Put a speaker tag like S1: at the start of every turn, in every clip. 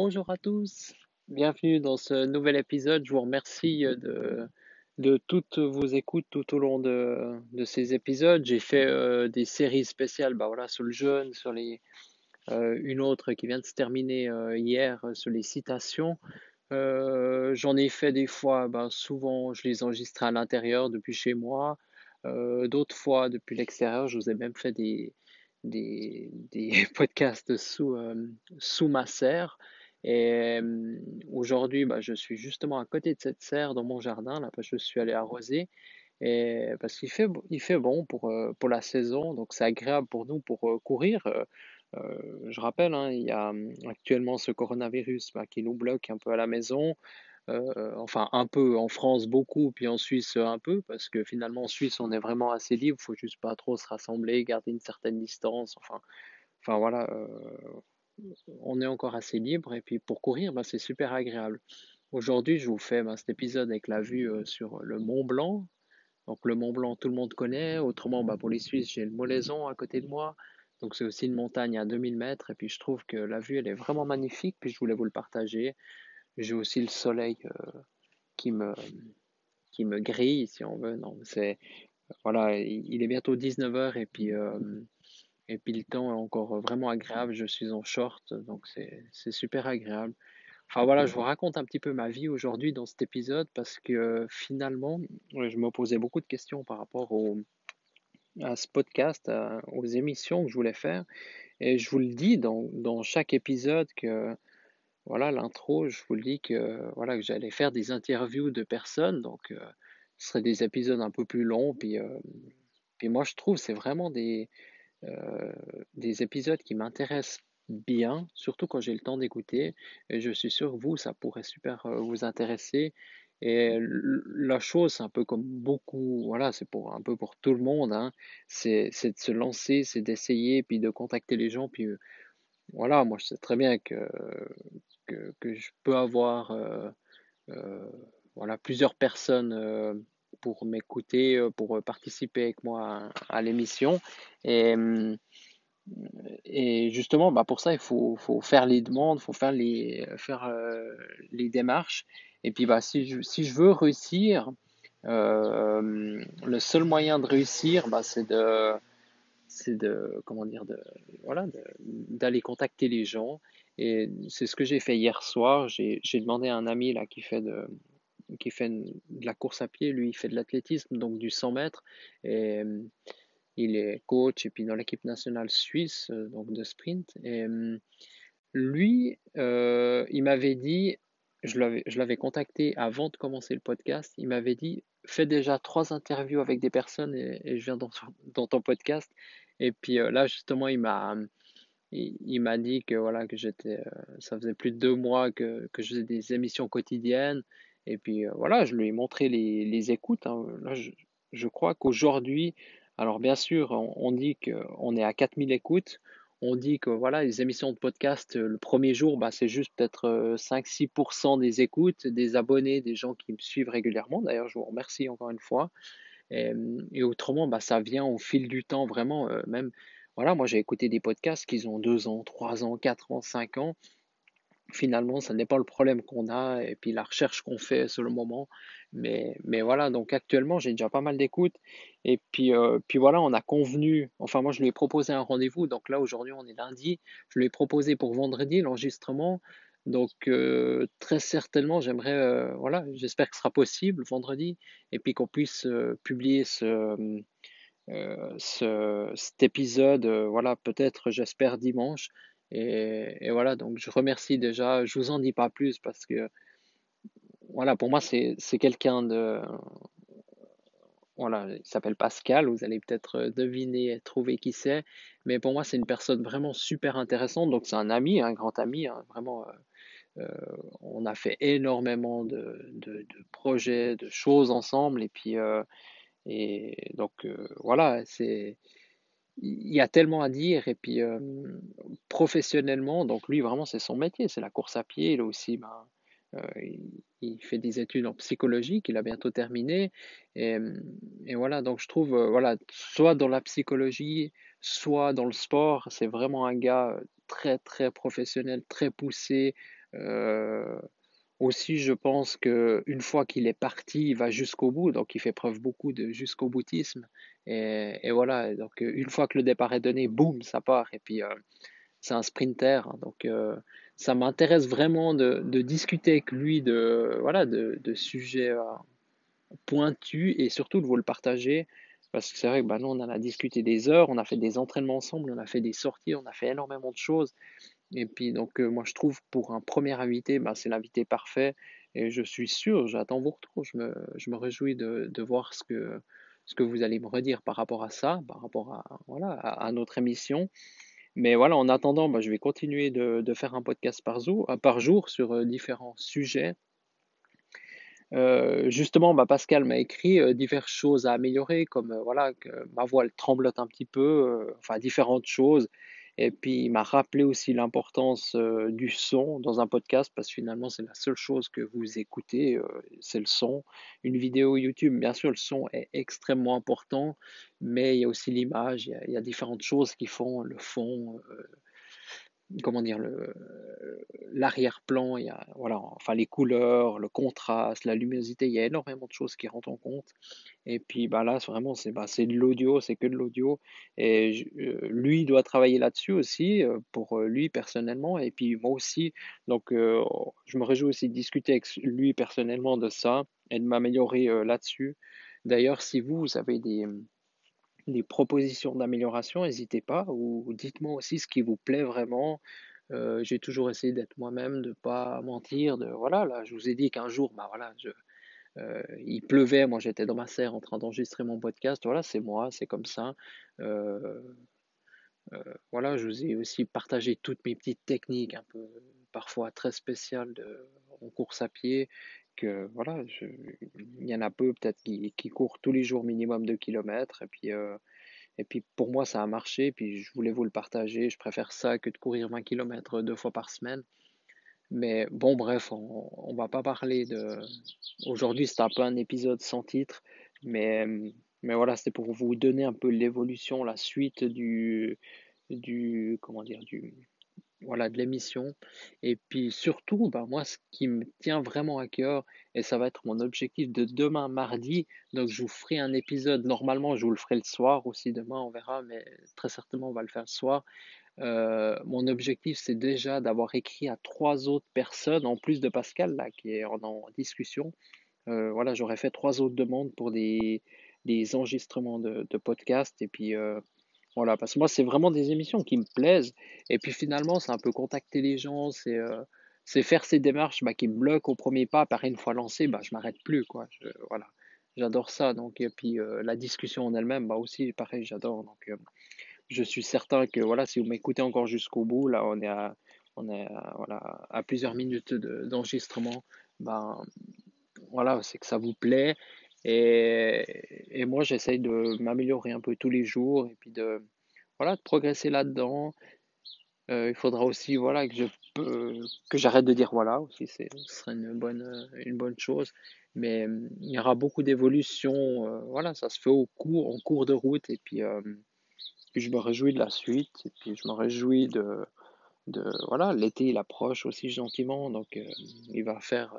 S1: Bonjour à tous, bienvenue dans ce nouvel épisode. Je vous remercie de, de toutes vos écoutes tout au long de, ces épisodes. J'ai fait euh, des séries spéciales bah voilà, sur le jeûne, sur les, euh, une autre qui vient de se terminer euh, hier sur les citations. J'en ai fait des fois, bah, souvent je les enregistrais à l'intérieur depuis chez moi, d'autres fois depuis l'extérieur. Je vous ai même fait des podcasts sous, sous ma serre. Et aujourd'hui, bah, je suis justement à côté de cette serre dans mon jardin, là, parce que je suis allé arroser. Parce qu'il fait, bon pour, la saison, donc c'est agréable pour nous pour courir. je rappelle, hein, il y a actuellement ce coronavirus bah, qui nous bloque un peu à la maison. enfin, un peu en France, beaucoup, puis en Suisse, un peu, parce que finalement, en Suisse, on est vraiment assez libre. Il faut juste pas trop se rassembler, garder une certaine distance. Enfin voilà, on est encore assez libre et puis pour courir, bah, c'est super agréable. Aujourd'hui, je vous fais bah, cet épisode avec la vue euh, sur le Mont Blanc. Donc le Mont Blanc, tout le monde connaît. Autrement, bah, pour les Suisses, j'ai le Molaison à côté de moi. Donc c'est aussi une montagne à 2000 mètres. Et puis je trouve que la vue, elle est vraiment magnifique. Puis je voulais vous le partager. J'ai aussi le soleil euh, qui, me, qui me grille, si on veut. Non, c'est, voilà, il est bientôt 19h et puis... Euh, et puis le temps est encore vraiment agréable. Je suis en short, donc c'est super agréable. Enfin voilà, je vous raconte un petit peu ma vie aujourd'hui dans cet épisode parce que finalement, je me posais beaucoup de questions par rapport au, à ce podcast, aux émissions que je voulais faire. Et je vous le dis dans, dans chaque épisode que, voilà, l'intro, je vous le dis que, voilà, que j'allais faire des interviews de personnes. Donc, euh, ce seraient des épisodes un peu plus longs. Puis, euh, puis moi, je trouve c'est vraiment des, euh, des épisodes qui m'intéressent bien, surtout quand j'ai le temps d'écouter. Et je suis sûr que vous, ça pourrait super euh, vous intéresser. Et la chose, c'est un peu comme beaucoup, voilà, c'est pour un peu pour tout le monde, hein, c'est, de se lancer, c'est d'essayer, puis de contacter les gens, puis euh, voilà, moi je sais très bien que, que, je peux avoir voilà, plusieurs personnes pour m'écouter, euh, pour euh, participer avec moi à, l'émission. Et, euh, et justement, bah pour ça, il faut, faut faire les demandes, il faut faire les, faire, les démarches. Et puis, bah, si, je, si je veux réussir, le seul moyen de réussir, bah, c'est de, c'est de, comment dire, de, voilà, d'aller contacter les gens. Et c'est ce que j'ai fait hier soir. J'ai demandé à un ami là qui fait de, qui fait de la course à pied, lui il fait de l'athlétisme, donc du 100 mètres, et euh, il est coach et puis dans l'équipe nationale suisse, euh, donc de sprint. Et euh, lui, il m'avait dit, je l'avais contacté avant de commencer le podcast, il m'avait dit, fais déjà trois interviews avec des personnes et, je viens dans, ton podcast. Et puis là, justement, il m'a il, m'a dit que voilà que j'étais ça faisait plus de deux mois que, que je faisais des émissions quotidiennes et puis euh, voilà, je lui ai montré les, écoutes. Hein. Là, je, je crois qu'aujourd'hui, alors bien sûr, on, dit qu'on est à 4000 écoutes. On dit que voilà, les émissions de podcast, euh, le premier jour, bah, c'est juste peut-être 5-6% euh, des écoutes, des abonnés, des gens qui me suivent régulièrement. D'ailleurs, je vous remercie encore une fois. Et, et autrement, bah, ça vient au fil du temps, vraiment. même, voilà, moi j'ai écouté des podcasts qui ont 2 ans, 3 ans, 4 ans, 5 ans finalement, ce n'est pas le problème qu'on a et puis la recherche qu'on fait sur le moment. Mais, mais voilà, donc actuellement, j'ai déjà pas mal d'écoutes. Et puis, euh, puis voilà, on a convenu, enfin moi je lui ai proposé un rendez-vous, donc là aujourd'hui on est lundi, je lui ai proposé pour vendredi l'enregistrement. Donc euh, très certainement, j'aimerais, euh, voilà, j'espère que ce sera possible vendredi et puis qu'on puisse publier ce, ce, cet épisode, voilà, peut-être j'espère dimanche. Et, voilà, donc je remercie déjà, je vous en dis pas plus parce que, voilà, pour moi, c'est quelqu'un de, voilà, il s'appelle Pascal, vous allez peut-être deviner, trouver qui c'est, mais pour moi, c'est une personne vraiment super intéressante, donc c'est un ami, un grand ami, hein, vraiment, on a fait énormément de, de, projets, de choses ensemble. Et puis, et donc, voilà, c'est il y a tellement à dire et puis professionnellement donc lui vraiment c'est son métier c'est la course à pied il aussi ben, il, fait des études en psychologie qu'il a bientôt terminé et, et, voilà donc je trouve voilà soit dans la psychologie soit dans le sport c'est vraiment un gars très très professionnel très poussé aussi, je pense qu'une fois qu'il est parti, il va jusqu'au bout, donc il fait preuve beaucoup de jusqu'au boutisme. Et, voilà, donc une fois que le départ est donné, boum, ça part. Et puis, euh, c'est un sprinter. Hein. donc, euh, ça m'intéresse vraiment de, discuter avec lui de, voilà, de, sujets euh, pointus et surtout de vous le partager. Parce que c'est vrai que bah, nous, on en a discuté des heures, on a fait des entraînements ensemble, on a fait des sorties, on a fait énormément de choses. Et puis donc moi je trouve pour un premier invité, bah, c'est l'invité parfait et je suis sûr, j'attends vos retours, je me, je me réjouis de, de, voir ce que, ce que vous allez me redire par rapport à ça, par rapport à, voilà, à, notre émission. Mais voilà, en attendant, bah, je vais continuer de, de, faire un podcast par jour, par jour sur différents sujets. Euh, justement, bah, Pascal m'a écrit euh, diverses choses à améliorer, comme euh, voilà ma voix elle tremblote un petit peu, enfin différentes choses. Et puis, il m'a rappelé aussi l'importance du son dans un podcast, parce que finalement, c'est la seule chose que vous écoutez, c'est le son. Une vidéo YouTube, bien sûr, le son est extrêmement important, mais il y a aussi l'image, il, y a différentes choses qui font le fond, comment dire, l'arrière-plan, il y a, voilà, enfin les couleurs, le contraste, la luminosité, il y a énormément de choses qui rentrent en compte. Et puis bah là, vraiment, c'est bah, de l'audio, c'est que de l'audio. Et euh, lui doit travailler là-dessus aussi, euh, pour euh, lui personnellement, et puis moi aussi. Donc je me réjouis aussi de discuter avec lui personnellement de ça et de m'améliorer là-dessus. D'ailleurs, si vous, vous avez des, des propositions d'amélioration, n'hésitez pas, ou dites-moi aussi ce qui vous plaît vraiment. Euh, j'ai toujours essayé d'être moi-même, de pas mentir, de voilà, là, je vous ai dit qu'un jour, bah voilà, euh, il pleuvait, moi j'étais dans ma serre en train d'enregistrer mon podcast, voilà, c'est moi, c'est comme ça. Euh, voilà, je vous ai aussi partagé toutes mes petites techniques, un peu parfois très spéciales de, en course à pied, que voilà, il y en a peu peut-être qui, courent tous les jours minimum 2 km. Et puis, euh, et puis pour moi, ça a marché. Puis je voulais vous le partager. Je préfère ça que de courir 20 km deux fois par semaine. Mais bon, bref, on, ne va pas parler de. Aujourd'hui, c'est un peu un épisode sans titre. Mais, voilà, c'est pour vous donner un peu l'évolution, la suite du. du comment dire du voilà, de l'émission. Et puis surtout, bah, moi, ce qui me tient vraiment à cœur, et ça va être mon objectif de demain mardi, donc je vous ferai un épisode, normalement je vous le ferai le soir aussi demain, on verra, mais très certainement on va le faire le soir. Euh, mon objectif, c'est déjà d'avoir écrit à trois autres personnes, en plus de Pascal, là, qui est en, discussion. Euh, voilà, j'aurais fait trois autres demandes pour des, des enregistrements de, de podcasts, et puis... Euh, voilà, parce que moi, c'est vraiment des émissions qui me plaisent. Et puis finalement, c'est un peu contacter les gens, c'est euh, faire ces démarches bah, qui me bloquent au premier pas. Par une fois lancé, bah, je m'arrête plus. Quoi. voilà, j'adore ça. Donc, et puis euh, la discussion en elle-même, bah, aussi, pareil, j'adore. Donc, euh, je suis certain que voilà, si vous m'écoutez encore jusqu'au bout, là, on est à, on est voilà, à plusieurs minutes d'enregistrement. ben, voilà, c'est que ça vous plaît et, et moi, j'essaye de m'améliorer un peu tous les jours et puis de, voilà, de progresser là-dedans. Euh, il faudra aussi voilà, que, j'arrête de dire voilà aussi, ce serait une bonne, chose. Mais il y aura beaucoup d'évolutions. Euh, voilà, ça se fait au cours, en cours de route. Et puis, euh, je me réjouis de la suite. Et puis je me réjouis de, voilà, l'été il approche aussi gentiment. Donc il va faire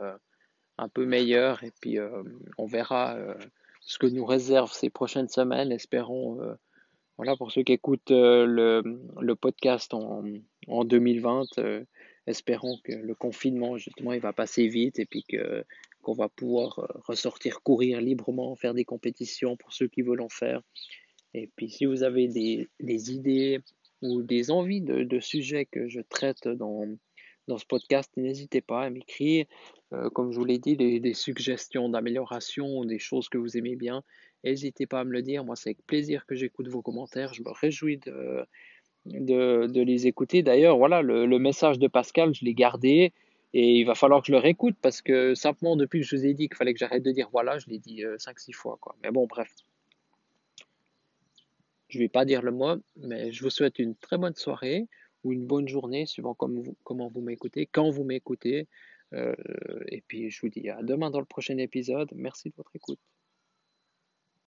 S1: un peu meilleur et puis euh, on verra euh, ce que nous réserve ces prochaines semaines. Espérons, euh, voilà, pour ceux qui écoutent le, le, podcast en, en 2020, espérons que le confinement, justement, il va passer vite et puis que qu'on va pouvoir ressortir courir librement, faire des compétitions pour ceux qui veulent en faire. Et puis si vous avez des, des idées ou des envies de, sujets que je traite dans, dans ce podcast, n'hésitez pas à m'écrire. Euh, comme je vous l'ai dit, des, suggestions d'amélioration, des choses que vous aimez bien. N'hésitez pas à me le dire. Moi, c'est avec plaisir que j'écoute vos commentaires. Je me réjouis de, les écouter. D'ailleurs, voilà, le, message de Pascal, je l'ai gardé. Et il va falloir que je le réécoute parce que simplement depuis que je vous ai dit qu'il fallait que j'arrête de dire voilà, je l'ai dit 5-6 fois. Quoi. Mais bon, bref. Je ne vais pas dire le mot, mais je vous souhaite une très bonne soirée ou une bonne journée, suivant comment vous m'écoutez, quand vous m'écoutez. et puis je vous dis à demain dans le prochain épisode. Merci de votre écoute.